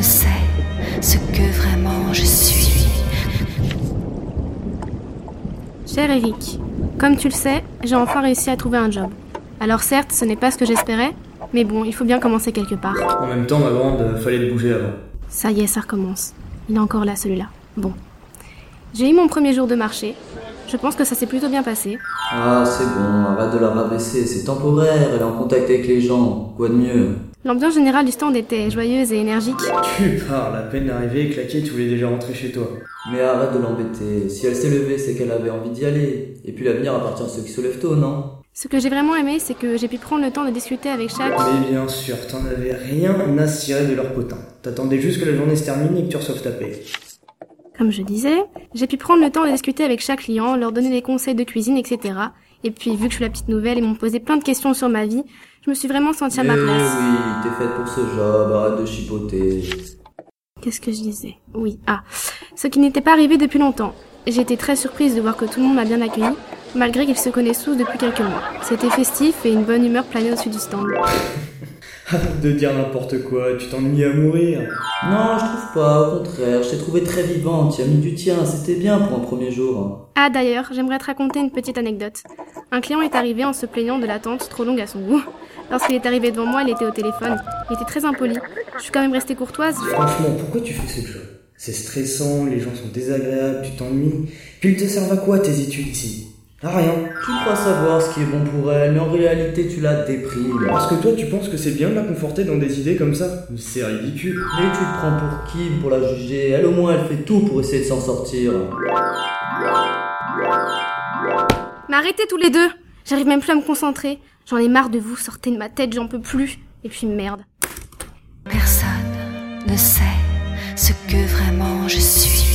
ne sais ce que vraiment je suis. Cher Eric, comme tu le sais, j'ai enfin réussi à trouver un job. Alors certes, ce n'est pas ce que j'espérais, mais bon, il faut bien commencer quelque part. En même temps, ma grande, euh, fallait bouger avant. Ça y est, ça recommence. Il est encore là, celui-là. Bon. J'ai eu mon premier jour de marché, je pense que ça s'est plutôt bien passé. Ah, c'est bon, arrête de la rabaisser, c'est temporaire, elle est en contact avec les gens, quoi de mieux? L'ambiance générale du stand était joyeuse et énergique. Tu parles, à peine d'arriver et claquer, tu voulais déjà rentrer chez toi. Mais arrête de l'embêter, si elle s'est levée, c'est qu'elle avait envie d'y aller. Et puis l'avenir appartient à ceux qui se lèvent tôt, non? Ce que j'ai vraiment aimé, c'est que j'ai pu prendre le temps de discuter avec chaque... Mais bien sûr, t'en avais rien à cirer de leur potin. T'attendais juste que la journée se termine et que tu reçoives ta paye. Comme je disais, j'ai pu prendre le temps de discuter avec chaque client, leur donner des conseils de cuisine, etc. Et puis, vu que je suis la petite nouvelle, ils m'ont posé plein de questions sur ma vie, je me suis vraiment sentie à ma Eh place. oui, t'es faite pour ce job, arrête de chipoter. Qu'est-ce que je disais? Oui, ah, ce qui n'était pas arrivé depuis longtemps. J'ai été très surprise de voir que tout le monde m'a bien accueilli, malgré qu'ils se connaissent tous depuis quelques mois. C'était festif et une bonne humeur planait au-dessus du stand. De dire n'importe quoi, tu t'ennuies à mourir. Non, je trouve pas, au contraire, je t'ai trouvé très vivante, tu as mis du tien, c'était bien pour un premier jour. Ah d'ailleurs, j'aimerais te raconter une petite anecdote. Un client est arrivé en se plaignant de l'attente trop longue à son goût. Lorsqu'il est arrivé devant moi, il était au téléphone. Il était très impoli. Je suis quand même restée courtoise. Franchement, pourquoi tu fais ce job C'est stressant, les gens sont désagréables, tu t'ennuies. Puis ils te servent à quoi tes études ici? À rien. Tu crois savoir ce qui est bon pour elle, mais en réalité tu la déprimes. Parce que toi, tu penses que c'est bien de la conforter dans des idées comme ça Mais C'est ridicule. Mais tu te prends pour qui pour la juger? Elle au moins elle fait tout pour essayer de s'en sortir. Mais arrêtez tous les deux J'arrive même plus à me concentrer. J'en ai marre de vous, sortez de ma tête, j'en peux plus. Et puis merde. Personne ne sait ce que vraiment je suis.